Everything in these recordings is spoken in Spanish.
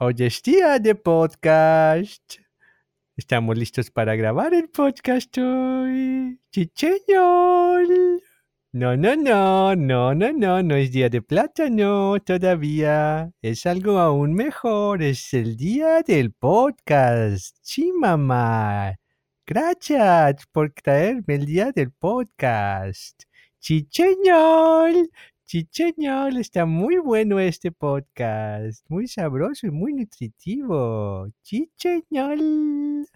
Hoy es día de podcast. Estamos listos para grabar el podcast hoy. Chicheñol. No, no, no, no, no, no, no es día de plátano todavía. Es algo aún mejor. Es el día del podcast. Sí, mamá. Gracias por traerme el día del podcast. Chicheñol. Chicheñol, está muy bueno este podcast. Muy sabroso y muy nutritivo. Chicheñol.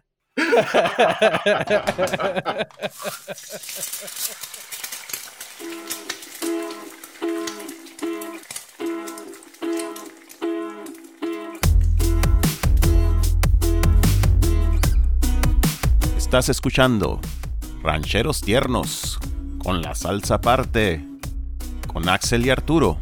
Estás escuchando Rancheros Tiernos con la salsa aparte con Axel y Arturo.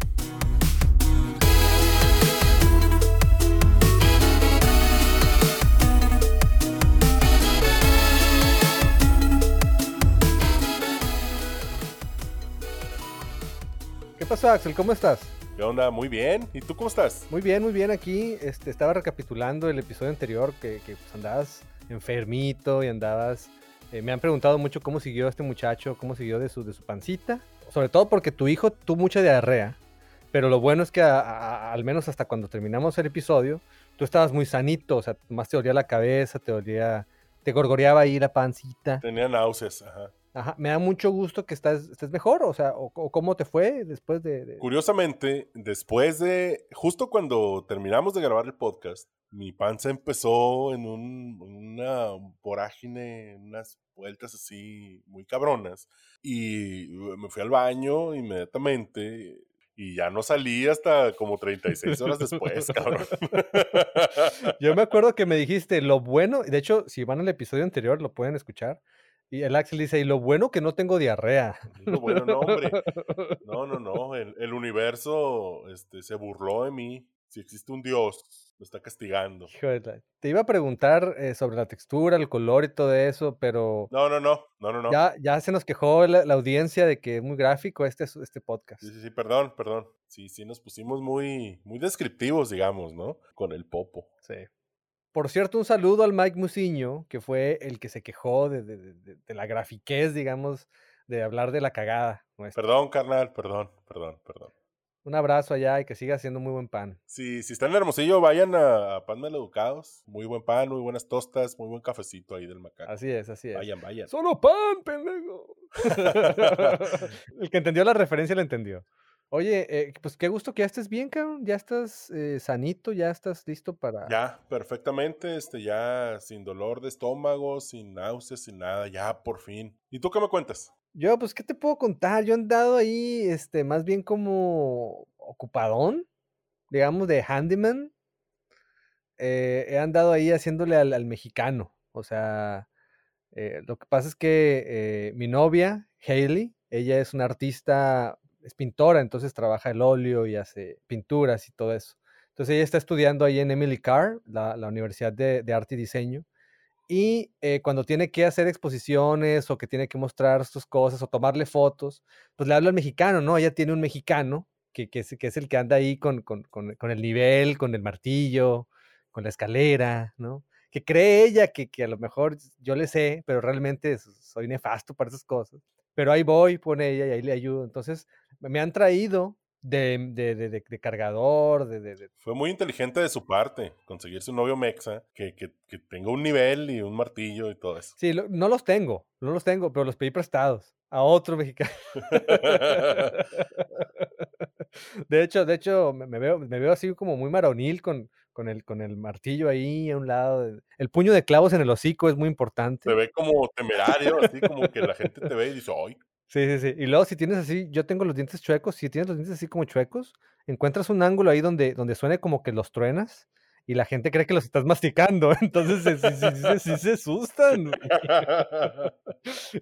¿Qué pasó, Axel? ¿Cómo estás? ¿Qué onda? Muy bien. ¿Y tú cómo estás? Muy bien, muy bien. Aquí este, estaba recapitulando el episodio anterior que, que pues, andabas enfermito y andabas... eh, me han preguntado mucho cómo siguió este muchacho, cómo siguió de su, de su pancita. Sobre todo porque tu hijo tuvo mucha diarrea. Pero lo bueno es que a- al menos hasta cuando terminamos el episodio, tú estabas muy sanito. O sea, más te dolía la cabeza, te dolía... Te gorgoreaba ahí la pancita. Tenía náuseas, ajá. Ajá, me da mucho gusto que estás, estés mejor, o sea, o, o cómo te fue después de... de- Curiosamente, después de, justo cuando terminamos de grabar el podcast, mi panza empezó en un- una vorágine, unas vueltas así muy cabronas. Y me fui al baño inmediatamente y ya no salí hasta como 36 horas después, cabrón. Yo me acuerdo que me dijiste lo bueno, de hecho, si van al episodio anterior lo pueden escuchar, y el Axel dice, y lo bueno que no tengo diarrea. Lo bueno, no, hombre. No, no, no. El, el universo este, se burló de mí. Si existe un Dios, me está castigando. Te iba a preguntar eh, sobre la textura, el color y todo eso, pero No, no, no. No, no, no. ya, ya se nos quejó la, la audiencia de que es muy gráfico este, este podcast. Sí, sí, sí, perdón, perdón. Sí, sí, nos pusimos muy, muy descriptivos, digamos, ¿no? Con el popo. Sí. Por cierto, un saludo al Mike Musiño, que fue el que se quejó de, de- de- de- de la grafiquez, digamos, de hablar de la cagada. nuestra. Perdón, carnal, perdón, perdón, perdón. Un abrazo allá y que siga haciendo muy buen pan. Si, si están en Hermosillo, vayan a, a Pan Maleducados. Muy buen pan, muy buenas tostas, muy buen cafecito ahí del macaco. Así es, así es. Vayan, vayan. Solo pan, pendejo. El que entendió la referencia la entendió. Oye, eh, pues qué gusto que ya estés bien, cabrón. Ya estás eh, sanito, ya estás listo para. Ya, perfectamente, este, ya sin dolor de estómago, sin náuseas, sin nada, ya por fin. ¿Y tú qué me cuentas? Yo, pues, ¿qué te puedo contar? Yo he andado ahí, este, más bien como ocupadón, digamos, de handyman. Eh, he andado ahí haciéndole al, al mexicano. O sea, lo que pasa es que mi novia, Hailey, ella es una artista, es pintora, entonces trabaja el óleo y hace pinturas y todo eso. Entonces ella está estudiando ahí en Emily Carr, la, la Universidad de, de Arte y Diseño. Y eh, cuando tiene que hacer exposiciones o que tiene que mostrar sus cosas o tomarle fotos, pues le habla al mexicano, ¿no? Ella tiene un mexicano que, es, que es el que anda ahí con, con, con, con el nivel, con el martillo, con la escalera, ¿no? Que cree ella que, que a lo mejor yo le sé, pero realmente soy nefasto para esas cosas. Pero ahí voy, pone ella y ahí le ayudo. Entonces me han traído de, de, de, de- de cargador, de- Fue muy inteligente de su parte conseguirse un novio mexa que, que, que tenga un nivel y un martillo y todo eso. Sí, lo- no los tengo, no los tengo, pero los pedí prestados a otro mexicano. De hecho, de hecho, me, me veo, me veo así como muy maronil con, con, el, con el martillo ahí a un lado. El puño de clavos en el hocico es muy importante. Se ve como temerario, así como que la gente te ve y dice, ¡ay! Sí, sí, sí. Y luego si tienes así, yo tengo los dientes chuecos, si tienes los dientes así como chuecos, encuentras un ángulo ahí donde, donde suene como que los truenas y la gente cree que los estás masticando. Entonces sí, sí, sí, sí, sí se asustan.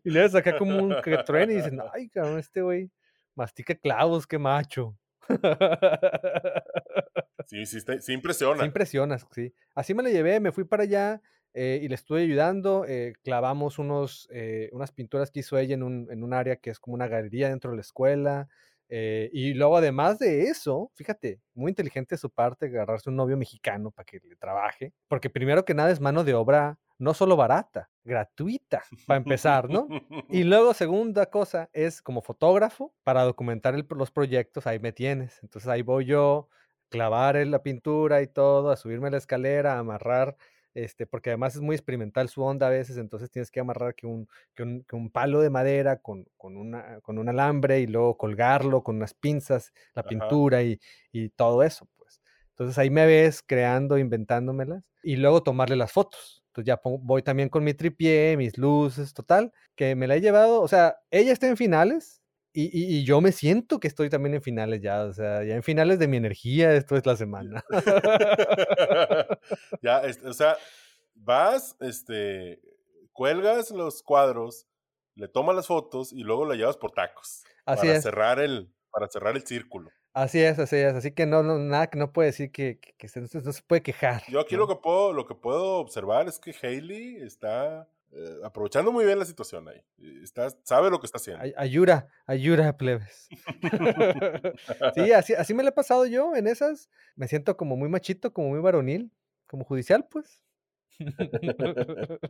Y le das acá como un que truena y dicen, ay, cabrón, este güey mastica clavos, qué macho. Sí, sí, sí Sí impresiona. impresionas, sí. Así me la llevé, me fui para allá eh, y le estuve ayudando. eh, clavamos unos, eh, unas pinturas que hizo ella en un, en un área que es como una galería dentro de la escuela. Y luego, además de eso, fíjate, muy inteligente de su parte agarrarse un novio mexicano para que le trabaje, porque primero que nada es mano de obra no solo barata, gratuita, para empezar, ¿no? Y luego, segunda cosa, es como fotógrafo para documentar el- los proyectos, ahí me tienes. Entonces ahí voy yo, clavar en la pintura y todo, a subirme a la escalera, a amarrar, este, porque además es muy experimental su onda a veces, entonces tienes que amarrar que un, que un, que un palo de madera con, con, una, con un alambre y luego colgarlo con unas pinzas, la Ajá. pintura y, y todo eso, pues. Entonces ahí me ves creando, inventándomelas y luego tomarle las fotos. Entonces ya pongo- voy también con mi tripié, mis luces, total, que me la he llevado, o sea, ella está en finales y, y- y yo me siento que estoy también en finales ya, o sea, ya en finales de mi energía, esto es la semana. ya, este, o sea, vas, este, cuelgas los cuadros, le tomas las fotos y luego la llevas por tacos. Así para es. cerrar el, para cerrar el círculo. Así es, así es, así que no, no nada que no puede decir que, que- que se- no, se, no se puede quejar. Yo aquí ¿no? lo que puedo, lo que puedo observar es que Hailey está eh, aprovechando muy bien la situación ahí. Está, sabe lo que está haciendo. Ay- Ayura, ayura, plebes. sí, así, así me lo he pasado yo en esas. Me siento como muy machito, como muy varonil, como judicial, pues.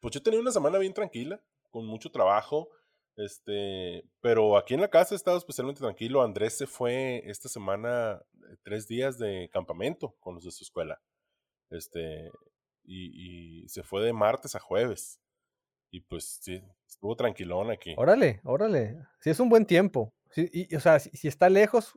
Pues yo tenía una semana bien tranquila, con mucho trabajo, este, pero aquí en la casa he estado especialmente tranquilo. Andrés se fue esta semana eh, tres días de campamento con los de su escuela, este, y, y se fue de martes a jueves. Y pues sí, estuvo tranquilón aquí. Órale, órale. Sí, es un buen tiempo. Sí, y, o sea, si, si está lejos,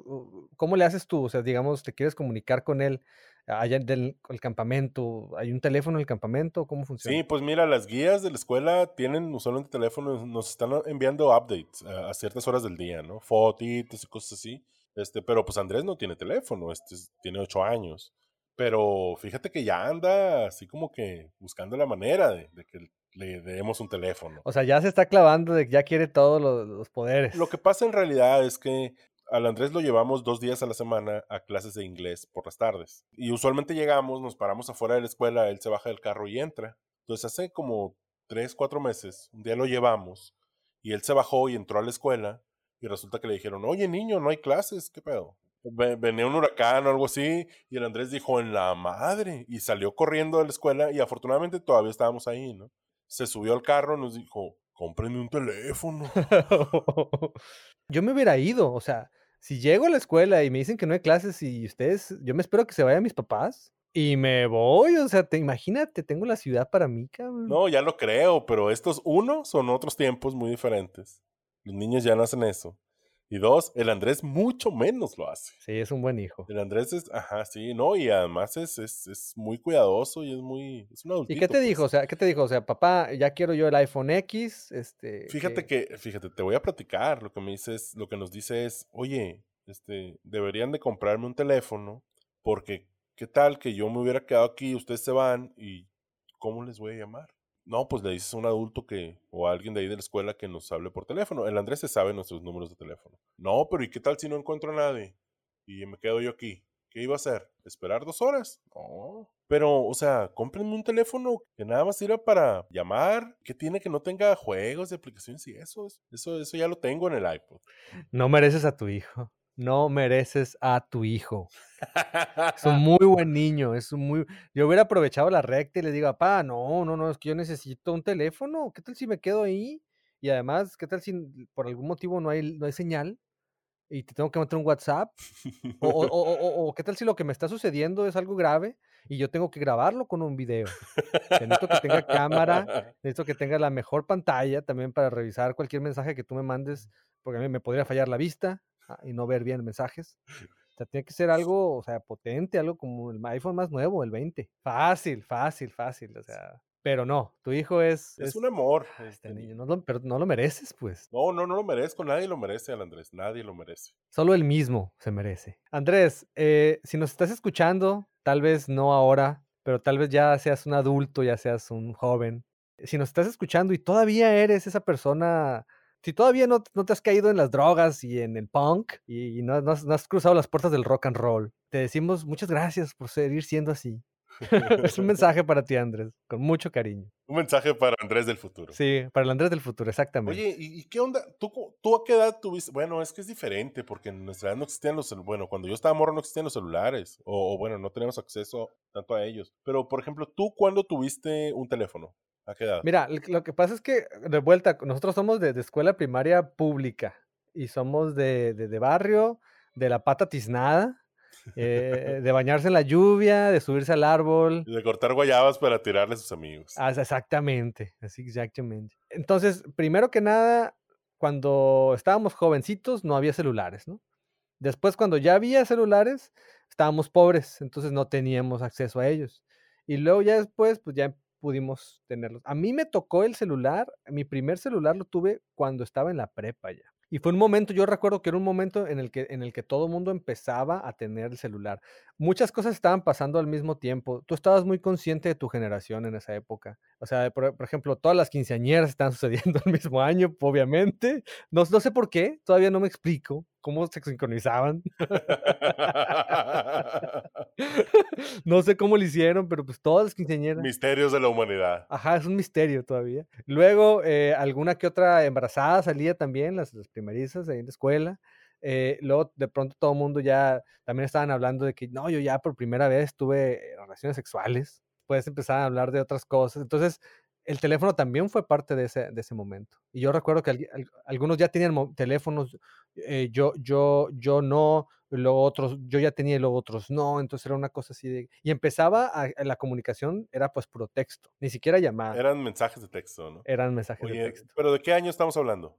¿cómo le haces tú? O sea, digamos, te quieres comunicar con él allá del el campamento. ¿Hay un teléfono en el campamento? ¿Cómo funciona? Sí, pues mira, las guías de la escuela tienen usualmente teléfonos, nos están enviando updates a, a ciertas horas del día, ¿no? Fotitos y cosas así. Este, pero pues Andrés no tiene teléfono, este es- tiene ocho años. Pero fíjate que ya anda así como que buscando la manera de, de que le demos un teléfono. O sea, ya se está clavando de que ya quiere todos los, los poderes. Lo que pasa en realidad es que al Andrés lo llevamos dos días a la semana a clases de inglés por las tardes. Y usualmente llegamos, nos paramos afuera de la escuela, él se baja del carro y entra. Entonces hace como tres, cuatro meses, un día lo llevamos y él se bajó y entró a la escuela y resulta que le dijeron, oye niño, no hay clases, ¿qué pedo? Ve- Venía un huracán o algo así y el Andrés dijo, en la madre, y salió corriendo de la escuela y afortunadamente todavía estábamos ahí, ¿no? Se subió al carro y nos dijo, cómprenme un teléfono. yo me hubiera ido, o sea, si llego a la escuela y me dicen que no hay clases y ustedes, yo me espero que se vayan mis papás y me voy, o sea, te imagínate, tengo la ciudad para mí, cabrón. No, ya lo creo, pero estos, uno, son otros tiempos muy diferentes. Los niños ya no hacen eso. Y dos, el Andrés mucho menos lo hace. Sí, es un buen hijo. El Andrés es, ajá, sí, no, y además es, es, es muy cuidadoso y es muy, es un adultito. ¿Y qué te dijo? O pues. sea, ¿qué te dijo? O sea, papá, ya quiero yo el iPhone X, este... Fíjate que, fíjate, te voy a platicar. Lo que me dices, lo que nos dice es, oye, este, deberían de comprarme un teléfono, porque qué tal que yo me hubiera quedado aquí, ustedes se van y ¿cómo les voy a llamar? No, pues le dices a un adulto que, o a alguien de ahí de la escuela que nos hable por teléfono. El Andrés se sabe nuestros números de teléfono. No, pero ¿y qué tal si no encuentro a nadie? Y me quedo yo aquí. ¿Qué iba a hacer? ¿Esperar dos horas? No. Pero, o sea, cómprenme un teléfono que nada más sirva para llamar, que tiene que no tenga juegos de aplicaciones y eso. Eso, eso ya lo tengo en el iPod. No mereces a tu hijo. No mereces a tu hijo. Es un muy buen niño, es un muy... Yo hubiera aprovechado la recta y le digo, papá, no, no, no, es que yo necesito un teléfono. ¿Qué tal si me quedo ahí? Y además, ¿qué tal si por algún motivo no hay, no hay señal? Y te tengo que meter un WhatsApp. O, o- o- o- o qué tal si lo que me está sucediendo es algo grave y yo tengo que grabarlo con un video. Necesito que tenga cámara, necesito que tenga la mejor pantalla también para revisar cualquier mensaje que tú me mandes, porque a mí me podría fallar la vista y no ver bien mensajes. O sea, tiene que ser algo, o sea, potente, algo como el iPhone más nuevo, el 20. Fácil, fácil, fácil, o sea. Pero no, tu hijo es... Es un amor. Ah, este Este niño, niño. no lo, pero no lo mereces, pues. No, no, no lo merezco. Nadie lo merece al Andrés. Nadie lo merece. Solo él mismo se merece. Andrés, eh, si nos estás escuchando, tal vez no ahora, pero tal vez ya seas un adulto, ya seas un joven. Si nos estás escuchando y todavía eres esa persona, si todavía no, no te has caído en las drogas y en el punk y, y no, no has, no has cruzado las puertas del rock and roll, te decimos muchas gracias por seguir siendo así. es un mensaje para ti, Andrés, con mucho cariño. Un mensaje para Andrés del futuro. Sí, para el Andrés del futuro, exactamente. Oye, ¿y, qué onda? ¿Tú, ¿Tú a qué edad tuviste? Bueno, es que es diferente, porque en nuestra edad no existían los Bueno, cuando yo estaba morro no existían los celulares. O, o bueno, no teníamos acceso tanto a ellos. Pero, por ejemplo, ¿tú cuándo tuviste un teléfono? ¿A qué edad? Mira, lo que pasa es que, de vuelta, nosotros somos de, de escuela primaria pública y somos de, de- de barrio, de la pata tiznada, eh, de bañarse en la lluvia, de subirse al árbol. De cortar guayabas para tirarle a sus amigos. Ah, exactamente, así exactamente. Entonces, primero que nada, cuando estábamos jovencitos no había celulares, ¿no? Después, cuando ya había celulares, estábamos pobres, entonces no teníamos acceso a ellos. Y luego ya después, pues ya pudimos tenerlos. A mí me tocó el celular, mi primer celular lo tuve cuando estaba en la prepa ya. Y fue un momento, yo recuerdo que era un momento en el que, en el que todo mundo empezaba a tener el celular. Muchas cosas estaban pasando al mismo tiempo. Tú estabas muy consciente de tu generación en esa época. O sea, por, por ejemplo, todas las quinceañeras están sucediendo el mismo año, obviamente. No, no sé por qué, todavía no me explico cómo se sincronizaban. no sé cómo lo hicieron, pero pues todas las quinceañeras. Misterios de la humanidad. Ajá, es un misterio todavía. Luego, eh, alguna que otra embarazada salía también, las, las primerizas ahí en la escuela. Eh, luego, de pronto, todo el mundo ya también estaban hablando de que no, yo ya por primera vez tuve eh, relaciones sexuales. Después empezaban a hablar de otras cosas. Entonces, el teléfono también fue parte de ese, de ese momento. Y yo recuerdo que al- algunos ya tenían teléfonos, eh, yo, yo, yo no, luego otros, yo ya tenía y luego otros no, entonces era una cosa así de... Y empezaba a, a la comunicación, era pues puro texto, ni siquiera llamada, Eran mensajes de texto, ¿no? eran mensajes de texto. ¿pero de qué año estamos hablando?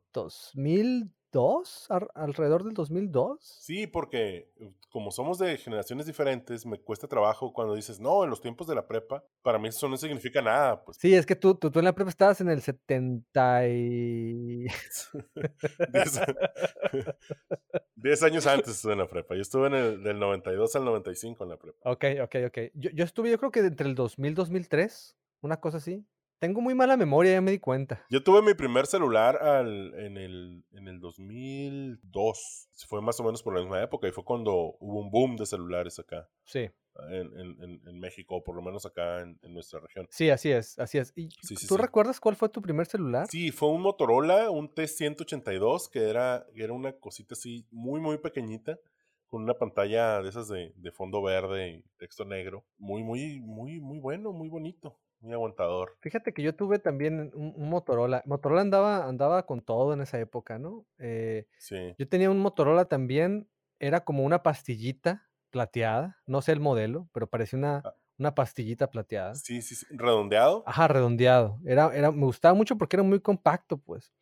¿2002? Ar- ¿Alrededor del 2002? Sí, porque como somos de generaciones diferentes, me cuesta trabajo cuando dices, no, en los tiempos de la prepa, para mí eso no significa nada. Pues Sí, es que tú, tú, tú en la prepa estabas en el 70 y... Diez, diez años antes estuve en la prepa. Yo estuve en el, del 92 al 95 en la prepa. Ok, ok, ok. Yo, yo estuve, yo creo que entre el 2000 y 2003, una cosa así. Tengo muy mala memoria, ya me di cuenta. Yo tuve mi primer celular al- en, el, en el 2002. Fue más o menos por la misma época y fue cuando hubo un boom de celulares acá Sí, en, en- en- México, o por lo menos acá en, en nuestra región. sí, así es, así es. ¿Y Sí, sí, tú sí. recuerdas cuál fue tu primer celular? Sí, fue un Motorola, un T182, que era, que era una cosita así muy, muy pequeñita, con una pantalla de esas de, de fondo verde y texto negro. Muy, muy, muy, muy bueno, muy bonito, muy aguantador. Fíjate que yo tuve también un, un Motorola. Motorola andaba, andaba con todo en esa época, ¿no? Eh, Sí. yo tenía un Motorola también, era como una pastillita plateada, no sé el modelo, pero parecía una, Ah. una pastillita plateada. Sí, sí, sí. Redondeado. Ajá, redondeado. Era, era, me gustaba mucho porque era muy compacto, pues.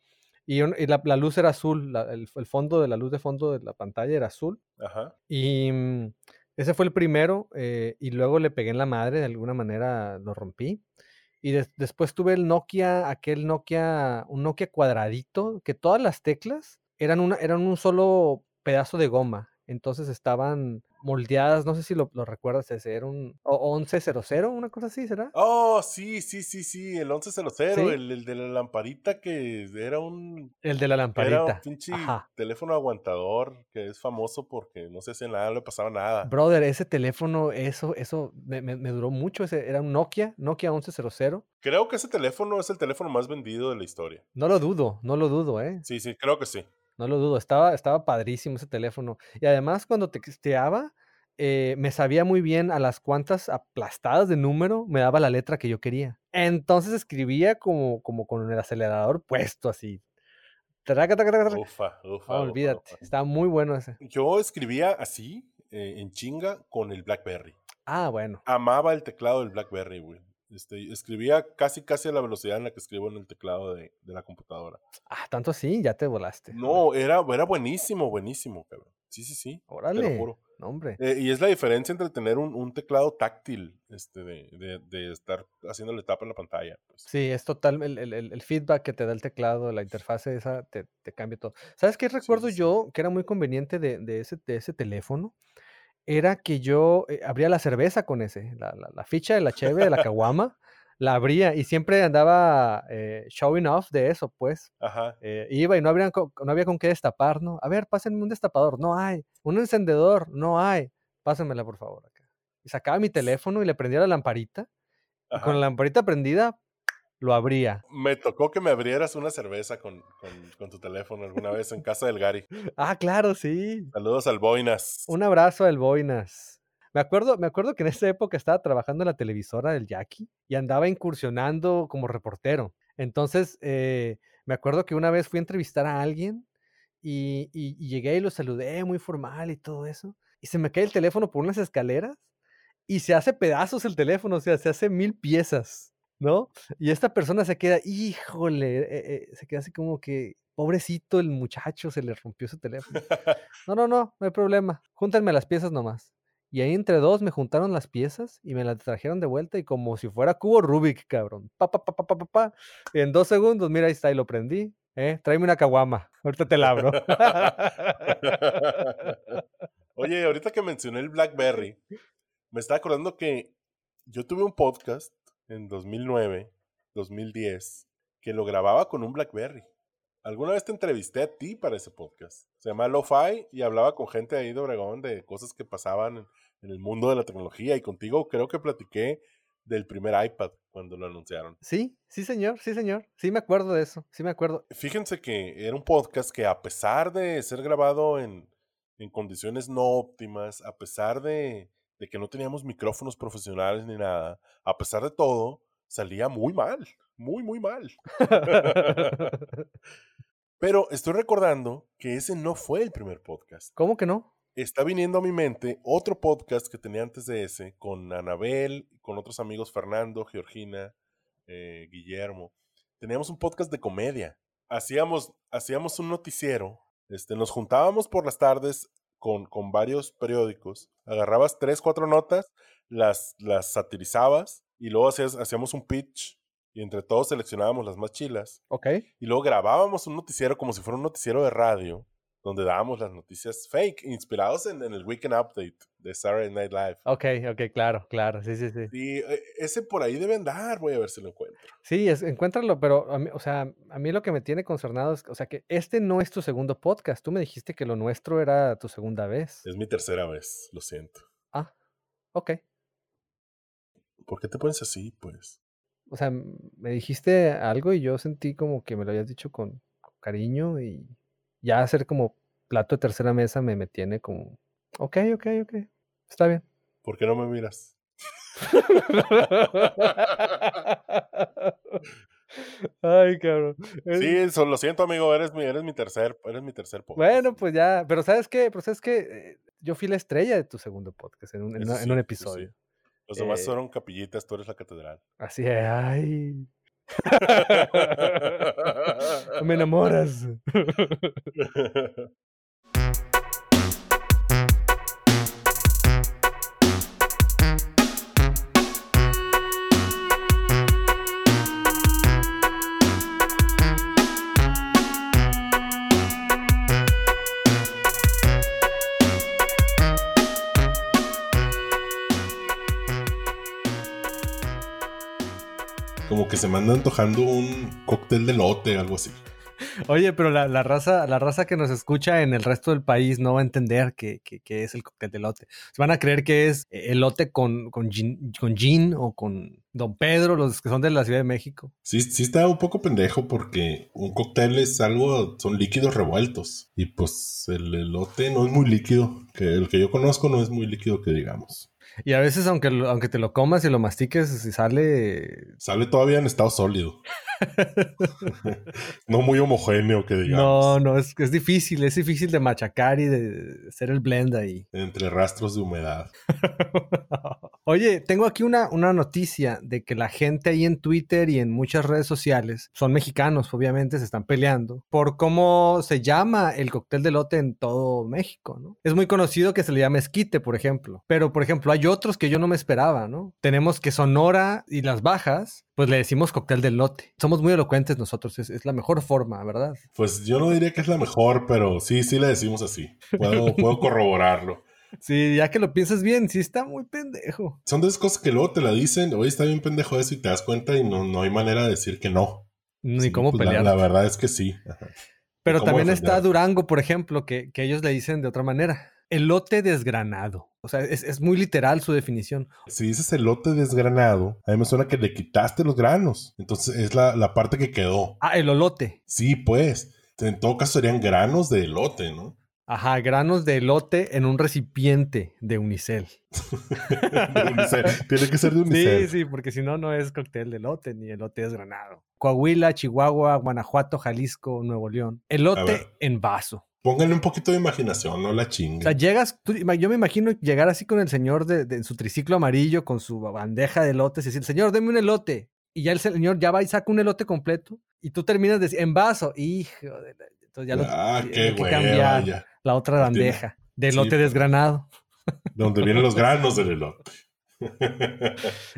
Y, un- y la, la luz era azul, la- el, el fondo de la luz de fondo de la pantalla era azul. Ajá. Y mm, ese fue el primero, eh, y luego le pegué en la madre, de alguna manera lo rompí. Y des- después tuve el Nokia, aquel Nokia, un Nokia cuadradito, que todas las teclas eran, una, eran un solo pedazo de goma. Entonces estaban moldeadas, no sé si lo, lo recuerdas ese, era un o- 1100, una cosa así, ¿será? Oh, sí, sí, sí, sí, el 1100, ¿Sí? el, el de la lamparita que era un, El de la que era un lamparita. pinche Ajá. teléfono aguantador que es famoso porque no se hacía nada, no le pasaba nada. Brother, ese teléfono, eso, eso me, me- me duró mucho. Ese, era un Nokia, Nokia 1100. Creo que ese teléfono es el teléfono más vendido de la historia. No lo dudo, no lo dudo, ¿eh? Sí, sí, creo que sí. No lo dudo. Estaba, estaba padrísimo ese teléfono. Y además, cuando texteaba, eh, me sabía muy bien a las cuantas aplastadas de número me daba la letra que yo quería. Entonces escribía como, como con el acelerador puesto así. Traca, traca, traca, traca. Ufa, ufa, olvídate. ufa. Estaba muy bueno ese. Yo escribía así, eh, en chinga, con el BlackBerry. Ah, bueno. Amaba el teclado del BlackBerry, güey. Este, escribía casi, casi a la velocidad en la que escribo en el teclado de, de la computadora. Ah, tanto así, ya te volaste. No, era, era buenísimo, buenísimo, cabrón. Sí, sí, sí. Te lo Órale. juro. No, hombre. Eh, y es la diferencia entre tener un, un teclado táctil, este, de, de, de estar haciéndole tapa en la pantalla. Pues. Sí, es total, el, el- el- el feedback que te da el teclado, la interfase esa, te, te cambia todo. ¿Sabes qué recuerdo sí, sí. yo que era muy conveniente de, de ese, de ese teléfono? Era que yo eh, abría la cerveza con ese, la, la- la ficha de la cheve, de la caguama, la abría y siempre andaba eh, showing off de eso, pues. Ajá. Eh, iba y no, habrían no había con qué destapar, ¿no? A ver, pásenme un destapador, no hay. Un encendedor, no hay. Pásenmela, por favor, acá. y sacaba mi teléfono y le prendía la lamparita. Y con la lamparita prendida, lo abría. Me tocó que me abrieras una cerveza con, con- con tu teléfono alguna vez en casa del Gary. Ah, claro, sí. Saludos al Boinas. Un abrazo al Boinas. Me acuerdo, me acuerdo que en esa época estaba trabajando en la televisora del Jackie y andaba incursionando como reportero. Entonces, eh, me acuerdo que una vez fui a entrevistar a alguien y, y- y llegué y lo saludé muy formal y todo eso. Y se me cae el teléfono por unas escaleras y se hace pedazos el teléfono, o sea, se hace mil piezas, ¿no? Y esta persona se queda, híjole, eh, eh, se queda así como que, pobrecito el muchacho, se le rompió su teléfono. No, no, no, no hay problema. Júntenme las piezas nomás. Y ahí entre dos me juntaron las piezas y me las trajeron de vuelta y como si fuera cubo Rubik, cabrón. Pa, pa, pa, pa, pa, pa. Y en dos segundos, mira, ahí está, y lo prendí. ¿eh? Tráeme una caguama. Ahorita te la abro. Oye, ahorita que mencioné el BlackBerry, me estaba acordando que yo tuve un podcast en 2009, 2010, que lo grababa con un BlackBerry. Alguna vez te entrevisté a ti para ese podcast. Se llama Lo-Fi y hablaba con gente ahí de Obregón de cosas que pasaban en, en el mundo de la tecnología. Y contigo creo que platiqué del primer iPad cuando lo anunciaron. sí, sí, señor, sí, señor. Sí me acuerdo de eso, sí me acuerdo. Fíjense que era un podcast que a pesar de ser grabado en, en condiciones no óptimas, a pesar de, de que no teníamos micrófonos profesionales ni nada, a pesar de todo, salía muy mal, muy, muy mal. Pero estoy recordando que ese no fue el primer podcast. ¿Cómo que no? Está viniendo a mi mente otro podcast que tenía antes de ese, con Anabel, con otros amigos, Fernando, Georgina, eh, Guillermo. Teníamos un podcast de comedia. Hacíamos, hacíamos un noticiero. Este, nos juntábamos por las tardes con, con varios periódicos. Agarrabas tres, cuatro notas, las, las satirizabas y luego hacías- hacíamos un pitch y entre todos seleccionábamos las más chilas. Ok. Y luego grabábamos un noticiero como si fuera un noticiero de radio, donde dábamos las noticias fake, inspirados en, en el Weekend Update de Saturday Night Live. Ok, ok, claro, claro, sí, sí, sí. Y eh, ese por ahí debe andar, voy a ver si lo encuentro. Sí, es, encuéntralo, pero, a mí, o sea, a mí lo que me tiene concernado es, o sea, que este no es tu segundo podcast. Tú me dijiste que lo nuestro era tu segunda vez. Es mi tercera vez, lo siento. Ah, ok. ¿Por qué te pones así, pues? O sea, me dijiste algo y yo sentí como que me lo habías dicho con, con cariño y ya hacer como plato de tercera mesa me, me tiene como, ok, ok, ok, está bien. ¿Por qué no me miras? Ay, cabrón. Sí, eso, lo siento, amigo, eres mi, eres mi tercer, eres mi tercer podcast. Bueno, pues ya, pero ¿sabes qué? Pero ¿sabes qué? Eh, Yo fui la estrella de tu segundo podcast en un, en en sí, un eso sí. episodio. Los demás eh, fueron capillitas, tú eres la catedral. Así es, ay. Me enamoras. Que se me anda antojando un cóctel de lote, algo así. Oye, pero la, la raza, la raza que nos escucha en el resto del país no va a entender qué que, que es el cóctel de elote. Se van a creer que es elote con, con, gin, con gin o con Don Pedro, los que son de la Ciudad de México. Sí, sí está un poco pendejo porque un cóctel es algo, son líquidos revueltos. Y pues el elote no es muy líquido. Que el que yo conozco no es muy líquido que digamos. Y a veces, aunque, aunque te lo comas y lo mastiques, si sale. Sale todavía en estado sólido. no muy homogéneo que No, digamos. no, es, es difícil, es difícil de machacar y de hacer el blend ahí. Entre rastros de humedad. Oye, tengo aquí una, una noticia de que la gente ahí en Twitter y en muchas redes sociales, son mexicanos, obviamente, se están peleando por cómo se llama el cóctel de lote en todo México, ¿no? Es muy conocido que se le llama esquite, por ejemplo. Pero, por ejemplo, hay otros que yo no me esperaba, ¿no? Tenemos que Sonora y las Bajas, pues le decimos cóctel de lote. Somos muy elocuentes nosotros, es, es la mejor forma, ¿verdad? Pues yo no diría que es la mejor, pero sí, sí le decimos así. Puedo, puedo corroborarlo. Sí, ya que lo piensas bien, sí está muy pendejo. Son de esas cosas que luego te la dicen, oye, está bien pendejo eso y te das cuenta y no, no hay manera de decir que no. Ni Sí, cómo pues pelear. La, verdad es que sí. Ajá. Pero también está. Durango, por ejemplo, que, que ellos le dicen de otra manera. Elote desgranado. O sea, es, es muy literal su definición. Si dices elote desgranado, a mí me suena que le quitaste los granos. Entonces es la, la parte que quedó. Ah, el olote. Sí, pues. En todo caso serían granos de elote, ¿no? Ajá, granos de elote en un recipiente de unicel. De unicel. Tiene que ser de unicel. Sí, sí, porque si no, no es cóctel de elote ni elote desgranado. Coahuila, Chihuahua, Guanajuato, Jalisco, Nuevo León. Elote en vaso. Pónganle un poquito de imaginación, no la O sea, llegas, tú- yo me imagino llegar así con el señor de, de- en su triciclo amarillo, con su bandeja de elotes y decir, señor, deme un elote. Y ya el señor ya va y saca un elote completo y tú terminas de, en vaso. Hijo de la- Entonces ya lo ah, tiene qué que hueva, cambiar la otra Lo bandeja de Sí, elote pues. desgranado. De donde vienen los granos del elote.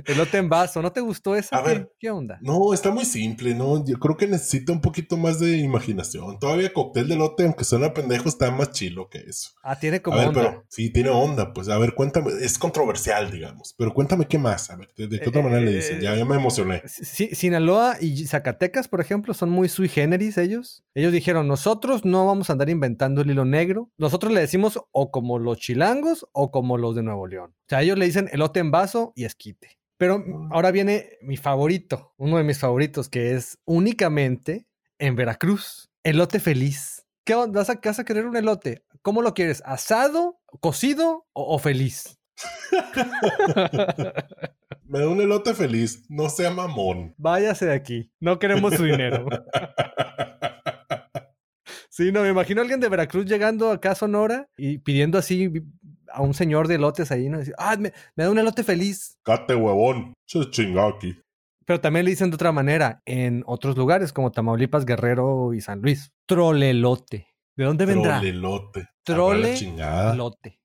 Elote en vaso. ¿No te gustó esa? A ¿Qué, ver. ¿Qué onda? No, está muy simple, ¿no? Yo creo que necesita un poquito más de imaginación. Todavía cóctel de elote, aunque suena pendejo, está más chilo que eso. Ah, tiene A como ver, onda. pero sí, tiene onda. Pues a ver, cuéntame. Es controversial, digamos. Pero cuéntame qué más. A ver, ¿de, de qué otra Eh, manera le eh, dicen? Ya, ya me emocioné. Sí, Sinaloa y Zacatecas, por ejemplo, son muy sui generis ellos. Ellos dijeron, nosotros no vamos a andar inventando el hilo negro. Nosotros le decimos o como los chilangos o como los de Nuevo León. O sea, ellos le dicen elote en vaso y esquite. Pero ahora viene mi favorito, uno de mis favoritos, que es únicamente en Veracruz. Elote feliz. ¿Qué onda? ¿Vas a, vas a querer un elote? ¿Cómo lo quieres? ¿Asado, cocido o, o feliz? Me da un elote feliz. No sea mamón. Váyase de aquí. No queremos su dinero. Sí, no, me imagino a alguien de Veracruz llegando acá a Sonora y pidiendo así a un señor de elotes ahí, ¿no? Decir, ah, me, me da un elote feliz. Cate huevón. Se chingó aquí. Pero también le dicen de otra manera en otros lugares como Tamaulipas, Guerrero y San Luis. Trolelote. ¿De dónde vendrá? Trolelote. Trole- A la chingada. Lote.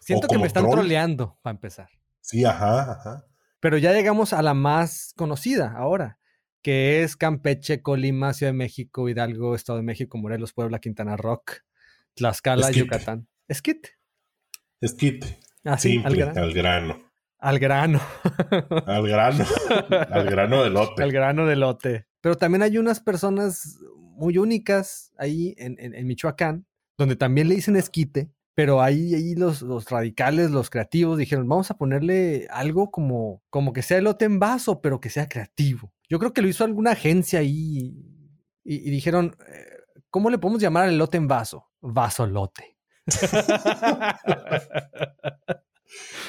Siento que me están troll. troleando para empezar. Sí, ajá, ajá. Pero ya llegamos a la más conocida ahora, que es Campeche, Colima, Ciudad de México, Hidalgo, Estado de México, Morelos, Puebla, Quintana Roo, Tlaxcala, Esquite. Yucatán. Esquite. Esquite. Así, al, Simple, grano. al grano. al grano. Al grano. al grano de lote. al grano de lote. Pero también hay unas personas muy únicas ahí en, en- en Michoacán, donde también le dicen esquite, pero ahí, ahí los, los radicales, los creativos, dijeron, vamos a ponerle algo como, como que sea elote en vaso, pero que sea creativo. Yo creo que lo hizo alguna agencia ahí y, y dijeron, eh, ¿cómo le podemos llamar al elote en vaso? Vasolote.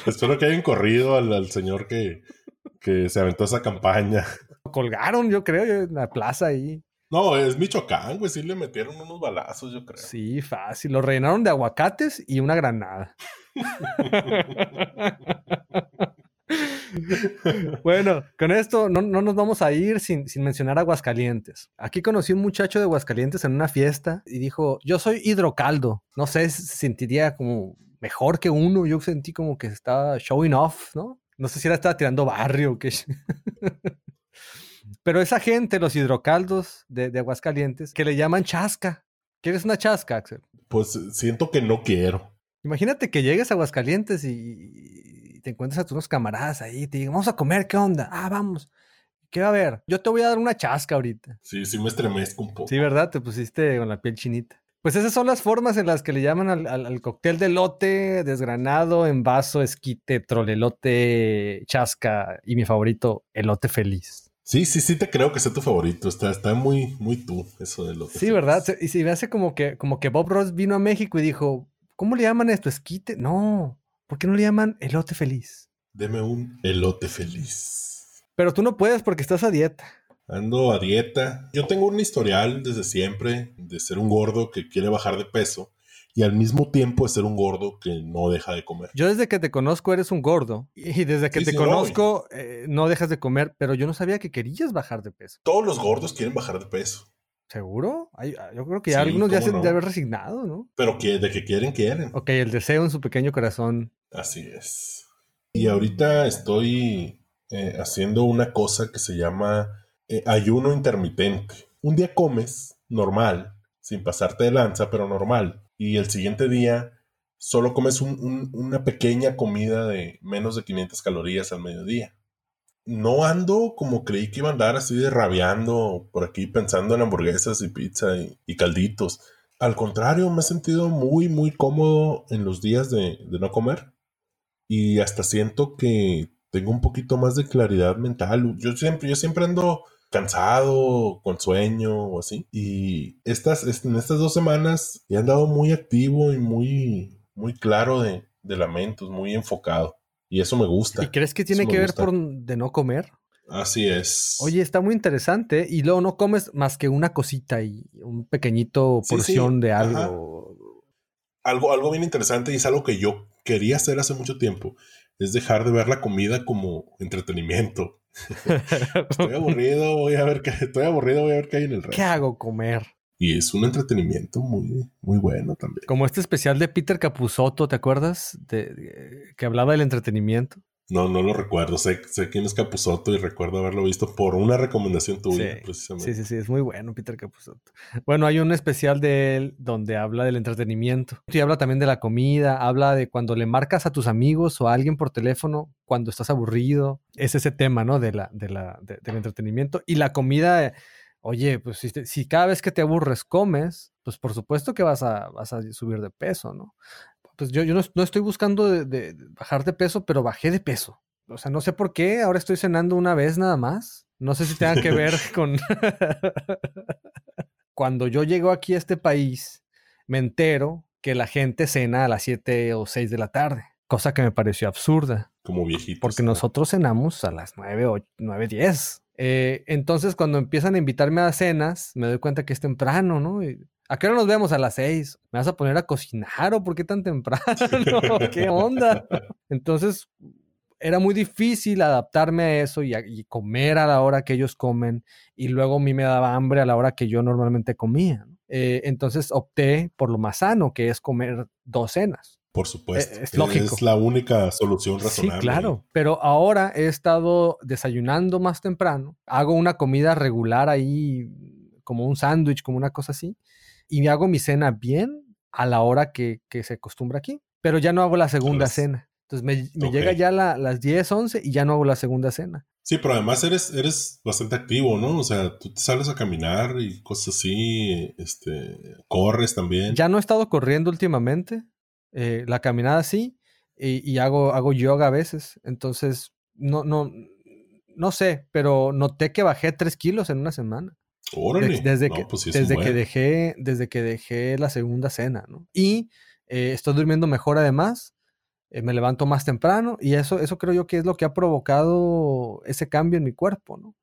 Espero que hayan corrido al, al señor que, que se aventó esa campaña. Lo colgaron, yo creo, en la plaza ahí. No, es Michoacán, güey. Sí le metieron unos balazos, yo creo. Sí, fácil. Lo rellenaron de aguacates y una granada. bueno, con esto no, no nos vamos a ir sin, sin mencionar Aguascalientes. Aquí conocí un muchacho de Aguascalientes en una fiesta y dijo, yo soy hidrocaldo. No sé, se sentiría como mejor que uno. Yo sentí como que estaba showing off, ¿no? No sé si era estaba tirando barrio o qué. Pero esa gente, los hidrocaldos de, de Aguascalientes, que le llaman chasca. ¿Quieres una chasca, Axel? Pues siento que no quiero. Imagínate que llegues a Aguascalientes y te encuentres a tus unos camaradas ahí y te digan, vamos a comer, ¿qué onda? Ah, vamos. ¿Qué va a haber? Yo te voy a dar una chasca ahorita. Sí, sí me estremezco un poco. Sí, ¿verdad? Te pusiste con la piel chinita. Pues esas son las formas en las que le llaman al, al- al cóctel de lote, desgranado, en vaso, esquite, trolelote, chasca y mi favorito, elote feliz. Sí, sí, sí te creo que sea tu favorito. Está, está muy, muy tú, eso de lo Sí, ¿verdad? Y se me hace como que, como que Bob Ross vino a México y dijo, ¿cómo le llaman esto? ¿Esquite? No. ¿Por qué no le llaman elote feliz? Deme un elote feliz. Pero tú no puedes porque estás a dieta. Ando a dieta. Yo tengo un historial desde siempre de ser un gordo que quiere bajar de peso y al mismo tiempo de ser un gordo que no deja de comer. Yo desde que te conozco eres un gordo. Y desde que Sí, te sí, no, conozco eh, no dejas de comer, pero yo no sabía que querías bajar de peso. Todos los gordos quieren bajar de peso, ¿Seguro? Ah, yo creo que ya Sí, algunos ya se no. de haber resignado, ¿no? pero que de que quieren, quieren. Ok, el deseo en su pequeño corazón. Así es. Y ahorita estoy eh, haciendo una cosa que se llama eh, ayuno intermitente. Un día comes normal, sin pasarte de lanza, pero normal. Y el siguiente día solo comes un- un- una pequeña comida de menos de 500 calorías al mediodía. No ando como creí que iba a andar así de rabiando por aquí pensando en hamburguesas y pizza y, calditos. Al contrario, me he sentido muy, muy cómodo en los días de, de no comer. Y hasta siento que tengo un poquito más de claridad mental. Yo siempre, yo siempre ando cansado, con sueño o así. Y estas, en estas dos semanas he andado muy activo y muy, muy claro de, de lamentos, muy enfocado. Y eso me gusta. ¿Y crees que tiene que ver gusta. por de no comer? Así es. Oye, está muy interesante. Y luego no comes más que una cosita y un pequeñito Sí, sí, porción de ajá. algo. algo, algo bien interesante y es algo que yo quería hacer hace mucho tiempo. Es dejar de ver la comida como entretenimiento. Estoy aburrido, voy a ver qué, estoy aburrido, voy a ver qué hay en el ¿Qué resto. hago comer? Y es un entretenimiento muy, muy bueno también. Como este especial de Peter Capusotto, ¿te acuerdas? De, de- que hablaba del entretenimiento. No, no lo recuerdo. Sé, sé quién es Capuzoto y recuerdo haberlo visto por una recomendación tuya, Sí, precisamente. Sí, sí, sí, es muy bueno Peter Capusotto. Bueno, hay un especial de él donde habla del entretenimiento. Y habla también de la comida, habla de cuando le marcas a tus amigos o a alguien por teléfono cuando estás aburrido. Es ese tema, ¿no? De la, de la, de- del entretenimiento. Y la comida, oye, pues si, te- si cada vez que te aburres comes, pues por supuesto que vas a, vas a subir de peso, ¿no? Pues yo, yo no, no estoy buscando de- de- de bajar de peso, pero bajé de peso. O sea, no sé por qué, ahora estoy cenando una vez nada más. No sé si tenga que ver con... Cuando yo llego aquí a este país, me entero que la gente cena a las 7 o 6 de la tarde, cosa que me pareció absurda, Como viejitos. porque ¿no? nosotros cenamos a las 9 o 9, 10. Eh, entonces, cuando empiezan a invitarme a cenas, me doy cuenta que es temprano, ¿no? Y, ¿A qué hora nos vemos? A las 6. ¿Me vas a poner a cocinar o por qué tan temprano? ¿Qué onda? Entonces, era muy difícil adaptarme a eso y, a- comer a la hora que ellos comen y luego a mí me daba hambre a la hora que yo normalmente comía. Eh, entonces opté por lo más sano, que es comer dos cenas. Por supuesto. Eh, es lógico. Es la única solución Sí, razonable. claro. Pero ahora he estado desayunando más temprano. Hago una comida regular ahí, como un sándwich, como una cosa así. Y hago mi cena bien a la hora que, que se acostumbra aquí. Pero ya no hago la segunda cena. Entonces me, me llega ya la- las 10, 11 y ya no hago la segunda cena. Sí, pero además eres, eres bastante activo, ¿no? O sea, tú te sales a caminar y cosas así, este, corres también. Ya no he estado corriendo últimamente. Eh, la caminada sí. Y, y hago, hago yoga a veces. Entonces, no, no, no sé, pero noté que bajé 3 kilos en una semana. Órale. De- desde No, que, pues sí desde que dejé, desde que dejé la segunda cena, ¿no? Y eh, estoy durmiendo mejor además. eh, me levanto más temprano y eso, eso creo yo que es lo que ha provocado ese cambio en mi cuerpo, ¿no?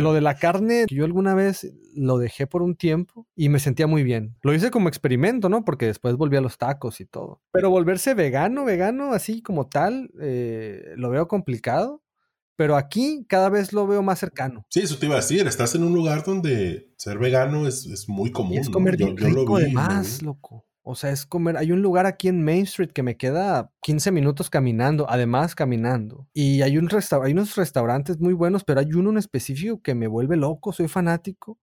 Lo de la carne, yo alguna vez lo dejé por un tiempo y me sentía muy bien. Lo hice como experimento, ¿no? Porque después volví a los tacos y todo. Pero volverse vegano, vegano, así como tal, eh, lo veo complicado. Pero aquí cada vez lo veo más cercano. Sí, eso te iba a decir. Estás en un lugar donde ser vegano es, es muy común. Y es ¿no? comer Yo- lo vi, lo además, vi. loco. O sea, es comer. Hay un lugar aquí en Main Street que me queda 15 minutos caminando, además caminando. Y hay, un resta- hay unos restaurantes muy buenos, pero hay uno en específico que me vuelve loco, soy fanático.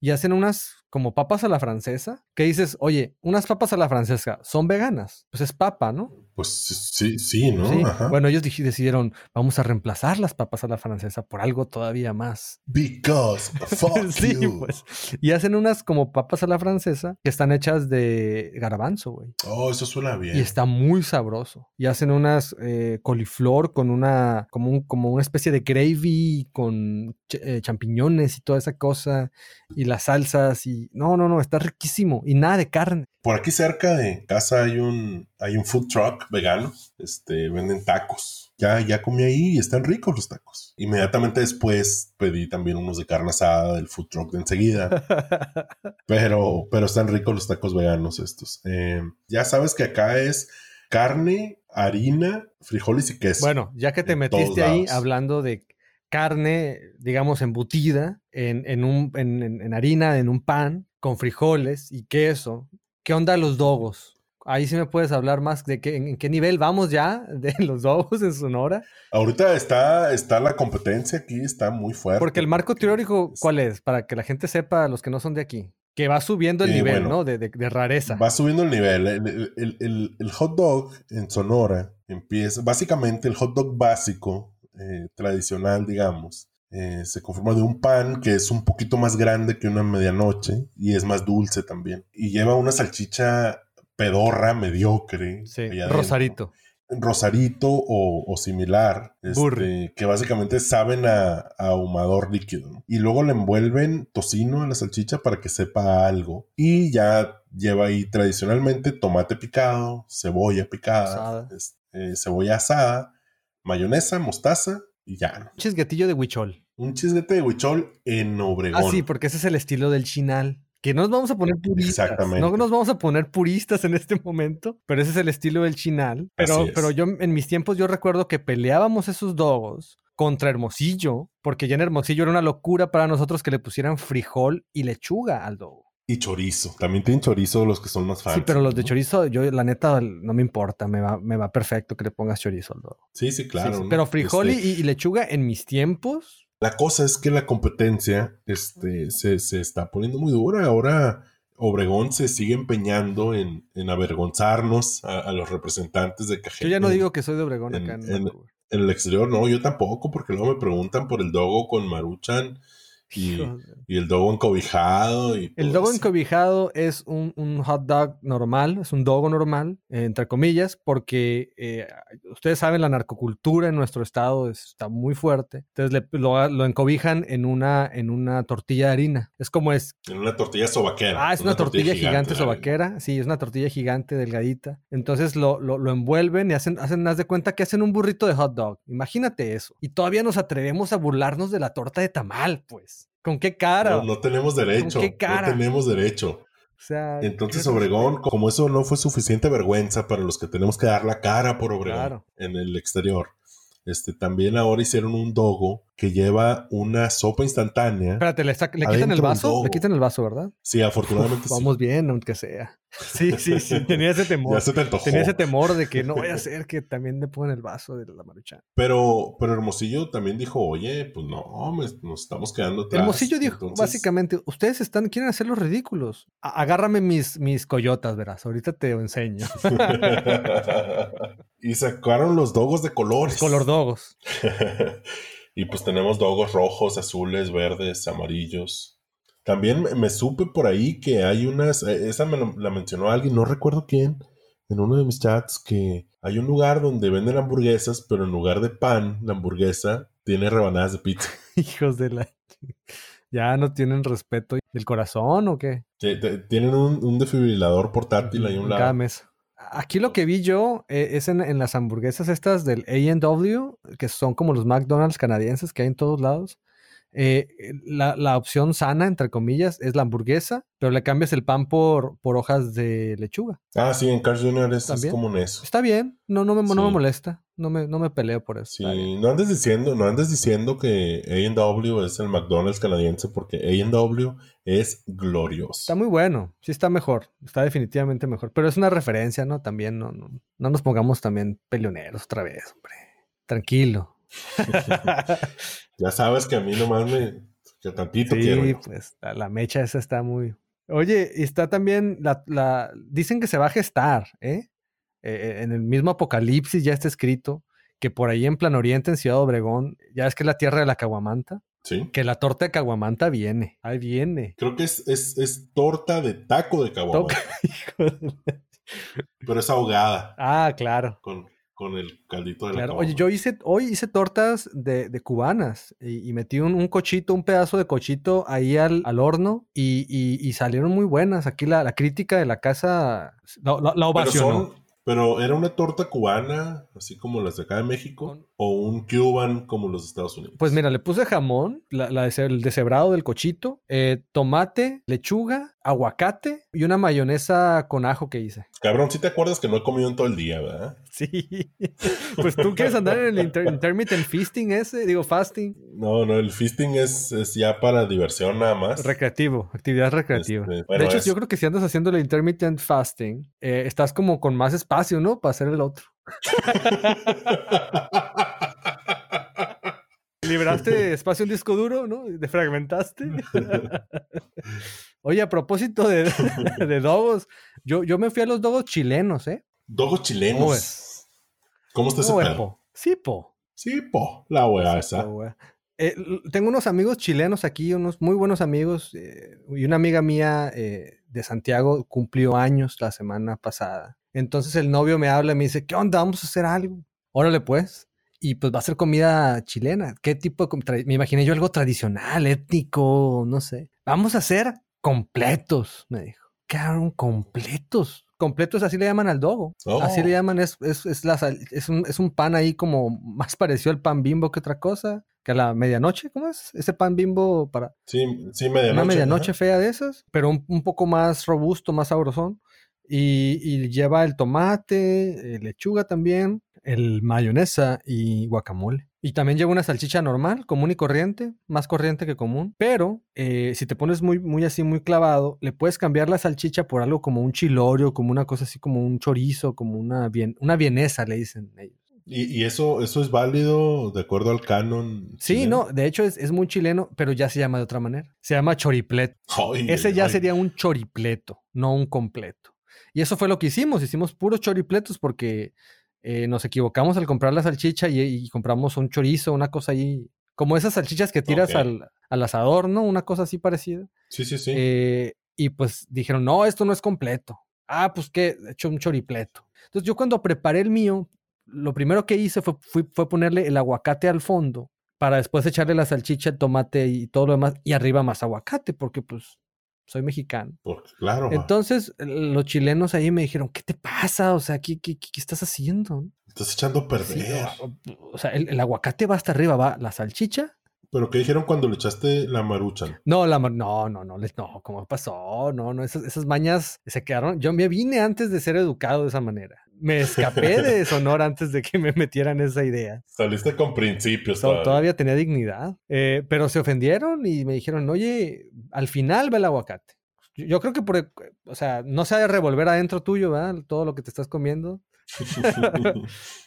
Y hacen unas como papas a la francesa, que dices, oye, unas papas a la francesa son veganas. Pues es papa, ¿no? Pues sí, sí, ¿no? Sí. Ajá. Bueno, ellos decidieron, vamos a reemplazar las papas a la francesa por algo todavía más Because fuck sí, you. pues. Y hacen unas como papas a la francesa que están hechas de garbanzo, güey. Oh, eso suena bien. Y está muy sabroso. Y hacen unas eh, coliflor con una, como, un- como una especie de gravy con ch- eh, champiñones y toda esa cosa. Y las salsas y... No, no, no, está riquísimo. Y nada de carne. Por aquí cerca de casa hay un, hay un food truck vegano. Este, venden tacos. Ya, ya comí ahí y están ricos los tacos. Inmediatamente después pedí también unos de carne asada del food truck de enseguida. pero, pero están ricos los tacos veganos estos. Eh, ya sabes que acá es carne, harina, frijoles y queso. Bueno, ya que te metiste ahí hablando de carne, digamos, embutida en, en un, en- en harina, en un pan, con frijoles y queso, ¿qué onda los dogos? Ahí sí me puedes hablar más de qué, en, qué nivel vamos ya de los dogos en Sonora. Ahorita está, está la competencia aquí, está muy fuerte. Porque el marco teórico, ¿cuál es? Para que la gente sepa, los que no son de aquí, que va subiendo el Eh, nivel, bueno, ¿no? De, de- de rareza. Va subiendo el nivel. El, el- el- el hot dog en Sonora empieza, básicamente el hot dog básico, eh, tradicional, digamos, eh, se conforma de un pan que es un poquito más grande que una medianoche y es más dulce también. Y lleva una salchicha pedorra, mediocre. Sí. Rosarito. Rosarito o, o similar, este, que básicamente saben a, a ahumador líquido. ¿no? Y luego le envuelven tocino a la salchicha para que sepa algo. Y ya lleva ahí tradicionalmente tomate picado, cebolla picada, Asada. es- eh, cebolla asada, mayonesa, mostaza y ya. ¿no? Chisguetillo de huichol. Un chisguete de huichol en Obregón. Ah, sí, porque ese es el estilo del chinal. Que no nos vamos a poner puristas. Exactamente. No nos vamos a poner puristas en este momento, pero ese es el estilo del chinal. Pero, pero yo en mis tiempos yo recuerdo que peleábamos esos dogos contra Hermosillo, porque ya en Hermosillo era una locura para nosotros que le pusieran frijol y lechuga al dogo. Y chorizo. También tienen chorizo los que son más fans. Sí, pero los de chorizo, yo la neta no me importa, me va, me va perfecto que le pongas chorizo al dogo. Sí, sí, claro. Sí, sí, ¿no? Pero frijol Este, y, y lechuga en mis tiempos, La cosa es que la competencia este, se, se está poniendo muy dura. Ahora Obregón se sigue empeñando en, en avergonzarnos a, a los representantes de Cajeme. yo ya no digo que soy de Obregón en- acá en. En el exterior, no, yo tampoco, porque luego me preguntan por el dogo con Maruchan y, el dogo encobijado. Y El todo dogo encobijado es un, un hot dog normal, es un dogo normal, eh, entre comillas, porque eh, ustedes saben, la narcocultura en nuestro estado es- está muy fuerte. Entonces le- lo, lo encobijan en una, en una tortilla de harina. Es como es. En una tortilla sobaquera. Ah, es una, tortilla, gigante, la- sobaquera. Sí, es una tortilla gigante, delgadita. Entonces lo, lo, lo envuelven y hacen, hacen, haz de cuenta que hacen un burrito de hot dog. Imagínate eso. Y todavía nos atrevemos a burlarnos de la torta de tamal, pues. ¿Con qué cara? No, no tenemos derecho. qué cara? No tenemos derecho. O sea, Entonces Obregón, como eso no fue suficiente vergüenza para los que tenemos que dar la cara por Obregón Claro. en el exterior, este, también ahora hicieron un dogo que lleva una sopa instantánea. Espérate, ¿le, quitan el vaso? Le quitan el vaso, ¿verdad? Sí, afortunadamente Uf, sí. vamos bien, aunque sea. Sí, sí, sí. Tenía ese temor. Ya se te antojó. Tenía ese temor de que no vaya a ser que también le pongan el vaso de la maruchan. Pero, pero Hermosillo también dijo, oye, pues no, me- nos estamos quedando atrás. Hermosillo dijo, Entonces- básicamente, ustedes están, quieren hacer los ridículos. A- agárrame mis, mis coyotas, verás. Ahorita te enseño. y sacaron los dogos de colores. Color dogos. y pues tenemos dogos rojos, azules, verdes, amarillos. También me, supe por ahí que hay unas, eh, esa me lo- la mencionó alguien, no recuerdo quién, en uno de mis chats, que hay un lugar donde venden hamburguesas, pero en lugar de pan, la hamburguesa tiene rebanadas de pizza. Hijos de la... Ya no tienen respeto del corazón o qué? Tienen un, un desfibrilador portátil ahí a un lado. cada mesa. Aquí lo que vi yo eh, es en, en las hamburguesas estas del A&W, que son como los McDonald's canadienses que hay en todos lados. Eh, la, la opción sana, entre comillas, es la hamburguesa, pero le cambias el pan por, por hojas de lechuga. Ah, sí, en Cars Jr. es, es común eso. Está bien, no, no, me, no me molesta, no me, no me peleo por eso. Sí, no andes diciendo, no andes diciendo que A&W es el McDonald's canadiense porque A&W es glorioso. Está muy bueno, sí está mejor, está definitivamente mejor, pero es una referencia, ¿no? También no, no, no nos pongamos también peleoneros otra vez, hombre. Tranquilo. Ya sabes que a mí nomás me que tantito Sí, quiero. yo. pues la, mecha esa está muy. Oye, y está también la, la- dicen que se va a gestar, ¿eh? Eh, En el mismo Apocalipsis ya está escrito que por ahí en Plan Oriente, en Ciudad Obregón, ya es que es la tierra de la caguamanta, Sí. que la torta de caguamanta viene, ahí viene. Creo que es, es, es torta de taco de caguama, Toca- Hijo de- pero es ahogada ah, claro. con, con el caldito de la Claro. Oye, yo hice, hoy hice tortas de, de cubanas y, y metí un, un cochito, un pedazo de cochito ahí al, al horno y, y- y salieron muy buenas. Aquí la, la crítica de la casa la, la- la pero, ovacionó. son- pero era una torta cubana, así como las de acá de México, Con- o un cuban como los Estados Unidos. Pues mira, le puse jamón, la, el deshebrado del cochito, eh, tomate, lechuga, aguacate y una mayonesa con ajo que hice. Cabrón, si te acuerdas que no he comido en todo el día, ¿verdad? Sí. Pues tú quieres andar en el inter- intermittent feasting ese, digo fasting. No, no, el feasting es, es ya para diversión nada más. Recreativo, actividad recreativa. Este, bueno, de hecho, es- yo creo que si andas haciendo el intermittent fasting, eh, estás como con más espacio, ¿no? Para hacer el otro. Liberaste espacio en disco duro, ¿no? Defragmentaste. Oye, a propósito de, de dogos, yo, yo me fui a los dogos chilenos, ¿eh? Dogos chilenos. ¿Cómo es? ¿Cómo está ese po? Sí, po. Sí, po, la wea esa. Eh, tengo unos amigos chilenos aquí, unos muy buenos amigos, eh, y una amiga mía eh, de Santiago cumplió años la semana pasada. Entonces el novio me habla y me dice, ¿qué onda? Vamos a hacer algo. Órale pues. Y pues va a ser comida chilena. ¿Qué tipo de Me imaginé yo algo tradicional, étnico, no sé. Vamos a hacer completos, me dijo. ¿Qué hagan completos? Completos así le llaman al dogo. Así le Oh. llaman, es, es, es, la sal- es, un, es un pan ahí como más parecido al pan bimbo que otra cosa. Que a la medianoche, ¿cómo es? Ese pan bimbo para Sí, sí, medianoche. una medianoche ajá. fea de esas, pero un, un poco más robusto, más sabrosón. Y, y lleva el tomate, eh, lechuga también, el mayonesa y guacamole. Y también lleva una salchicha normal, común y corriente, más corriente que común. Pero eh, si te pones muy, muy así, muy clavado, le puedes cambiar la salchicha por algo como un chilorio, como una cosa así, como un chorizo, como una, bien, una vienesa, le dicen ellos. ¿Y, y eso, eso es válido de acuerdo al canon? Sí, chileno? no, de hecho es, es muy chileno, pero ya se llama de otra manera. Se llama choriplet. Ay, Ese ya ay. sería un choripleto, no un completo. Y eso fue lo que hicimos. Hicimos puros choripletos porque eh, nos equivocamos al comprar la salchicha y, y compramos un chorizo, una cosa ahí, como esas salchichas que tiras al, al asador, ¿no? Una cosa así parecida. Sí, sí, sí. Eh, y pues dijeron, no, esto no es completo. Ah, pues qué, he hecho un choripleto. Entonces yo cuando preparé el mío, lo primero que hice fue, fue ponerle el aguacate al fondo para después echarle la salchicha, el tomate y todo lo demás y arriba más aguacate porque pues soy mexicano. Claro. Entonces los chilenos ahí me dijeron, ¿qué te pasa? O sea, ¿qué, qué, qué- qué estás haciendo? estás echando a perder. o, o sea, el, el aguacate va hasta arriba, va la salchicha. Pero ¿qué dijeron cuando le echaste la maruchan? No, la, ma- no, no, no, les- no, ¿cómo pasó? No, no, esas, esas mañas se quedaron. Yo me vine antes de ser educado de esa manera. Me escapé de Sonora antes de que me metieran esa idea. Saliste con principios So- todavía. todavía tenía dignidad. Eh, pero se ofendieron y me dijeron, oye, al final va el aguacate. Yo, yo creo que por, o sea, no se ha de revolver adentro tuyo, ¿verdad? Todo lo que te estás comiendo.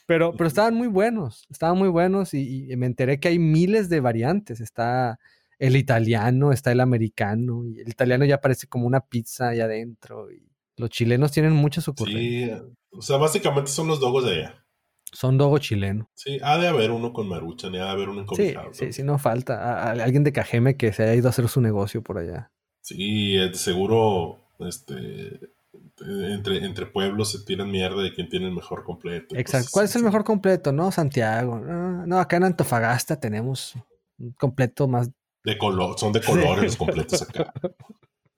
Pero, pero estaban muy buenos, estaban muy buenos y, y me enteré que hay miles de variantes. Está el italiano, está el americano, y el italiano ya parece como una pizza ahí adentro. Y los chilenos tienen muchas ocurrencias. sí, o sea, básicamente son los dogos de allá. Son dogo chileno. Sí, ha de haber uno con maruchan ha de haber uno Sí, encobijado. sí, sí, no falta. A- a- alguien de Cajeme que se haya ido a hacer su negocio por allá. Sí, eh, seguro, este, entre, entre pueblos se tiran mierda de quién tiene el mejor completo. Exacto. ¿Cuál es el mejor completo? No, Santiago. No, no, acá en Antofagasta tenemos un completo más. De color, son de colores los completos acá.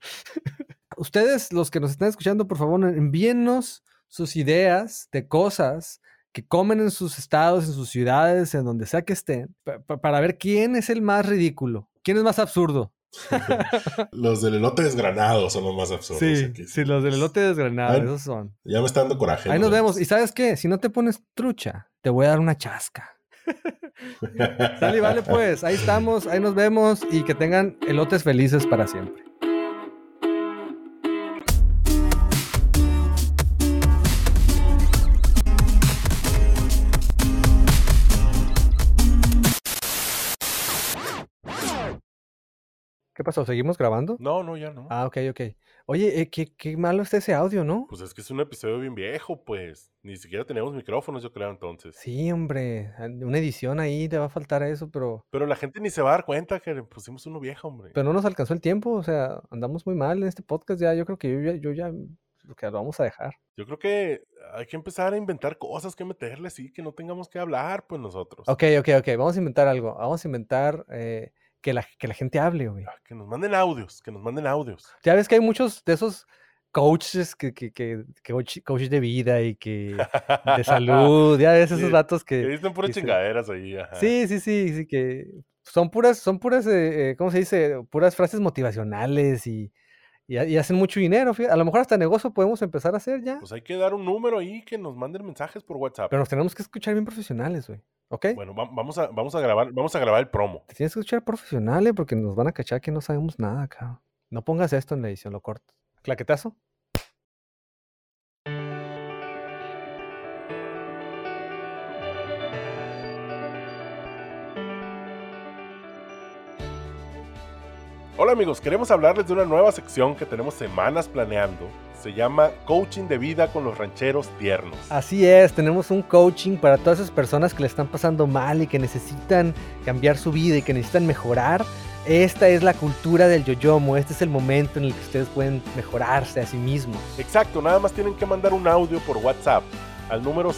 Ustedes, los que nos están escuchando, por favor, envíennos sus ideas de cosas que comen en sus estados, en sus ciudades, en donde sea que estén, pa- pa- para ver quién es el más ridículo, quién es más absurdo. Los del elote desgranado son los más absurdos. Sí, aquí. sí, los del elote desgranado, Ay, esos son. Ya me está dando coraje. Ahí nos vemos. Y sabes qué, si no te pones trucha, te voy a dar una chasca. Sale, y vale pues, ahí estamos, ahí nos vemos y que tengan elotes felices para siempre. ¿Qué pasó? ¿Seguimos grabando? No, no, ya no. Ah, ok, ok. Oye, eh, qué, qué malo está ese audio, ¿no? Pues es que es un episodio bien viejo, pues. Ni siquiera teníamos micrófonos, yo creo, entonces. Sí, hombre, una edición ahí te va a faltar eso, pero, Pero la gente ni se va a dar cuenta que le pusimos uno viejo, hombre. pero no nos alcanzó el tiempo, o sea, andamos muy mal en este podcast ya, yo creo que yo ya, yo ya lo que lo vamos a dejar. Yo creo que hay que empezar a inventar cosas que meterle así, que no tengamos que hablar, pues nosotros. Ok, ok, ok, vamos a inventar algo, vamos a inventar eh, que, la, que la gente hable, güey. Ah, Que nos manden audios, que nos manden audios. Ya ves que hay muchos de esos coaches que, que, que, que coach, coaches de vida y que de salud, ya ves esos Sí, datos Que que... dicen puras chingaderas ahí, ajá. Sí, sí, sí, sí, que son puras, son puras, eh, eh, ¿cómo se dice? Puras frases motivacionales y, y, ha- y hacen mucho dinero. fíjate. A lo mejor hasta negocio podemos empezar a hacer ya. Pues hay que dar un número ahí que nos manden mensajes por WhatsApp. Pero nos tenemos que escuchar bien profesionales, güey. ¿Ok? Bueno, va- vamos a, vamos a grabar, vamos a grabar el promo. Te tienes que escuchar profesionales porque nos van a cachar que no sabemos nada, cabrón. No pongas esto en la edición, lo corto. ¿Claquetazo? Hola amigos, queremos hablarles de una nueva sección que tenemos semanas planeando. Se llama Coaching de Vida con los Rancheros Tiernos. Así es, tenemos un coaching para todas esas personas que le están pasando mal y que necesitan cambiar su vida y que necesitan mejorar. Esta es la cultura del yoyomo, este es el momento en el que ustedes pueden mejorarse a sí mismos. Exacto, nada más tienen que mandar un audio por WhatsApp al número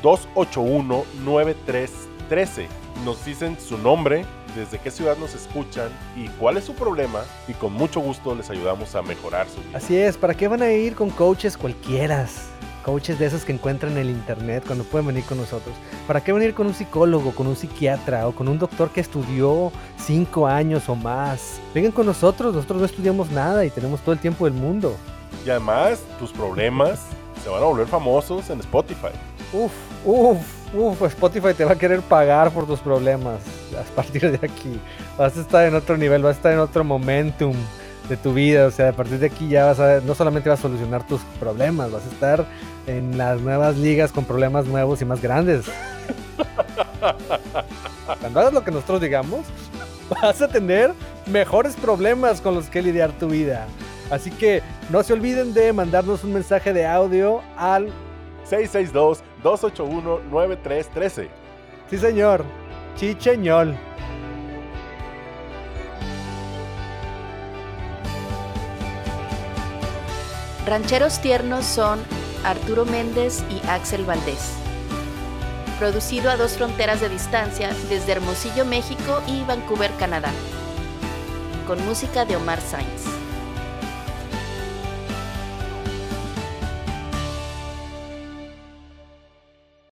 662-281-9313. Nos dicen su nombre, desde qué ciudad nos escuchan y cuál es su problema y con mucho gusto les ayudamos a mejorar su vida. Así es, ¿para qué van a ir con coaches cualquieras? Coaches de esos que encuentran en el internet cuando pueden venir con nosotros. ¿Para qué venir con un psicólogo, con un psiquiatra o con un doctor que estudió cinco años o más? Vengan con nosotros, nosotros no estudiamos nada y tenemos todo el tiempo del mundo. Y además, tus problemas se van a volver famosos en Spotify. Uf, uf, uf, Spotify te va a querer pagar por tus problemas a partir de aquí. Vas a estar en otro nivel, vas a estar en otro momentum de tu vida. O sea, a partir de aquí ya vas a, no solamente vas a solucionar tus problemas, vas a estar en las nuevas ligas con problemas nuevos y más grandes. Cuando hagas lo que nosotros digamos, vas a tener mejores problemas con los que lidiar tu vida. Así que no se olviden de mandarnos un mensaje de audio al 662-281-9313. Sí, señor. Chicheñol. Rancheros Tiernos son Arturo Méndez y Axel Valdés. Producido a dos fronteras de distancia desde Hermosillo, México y Vancouver, Canadá. Con música de Omar Sainz.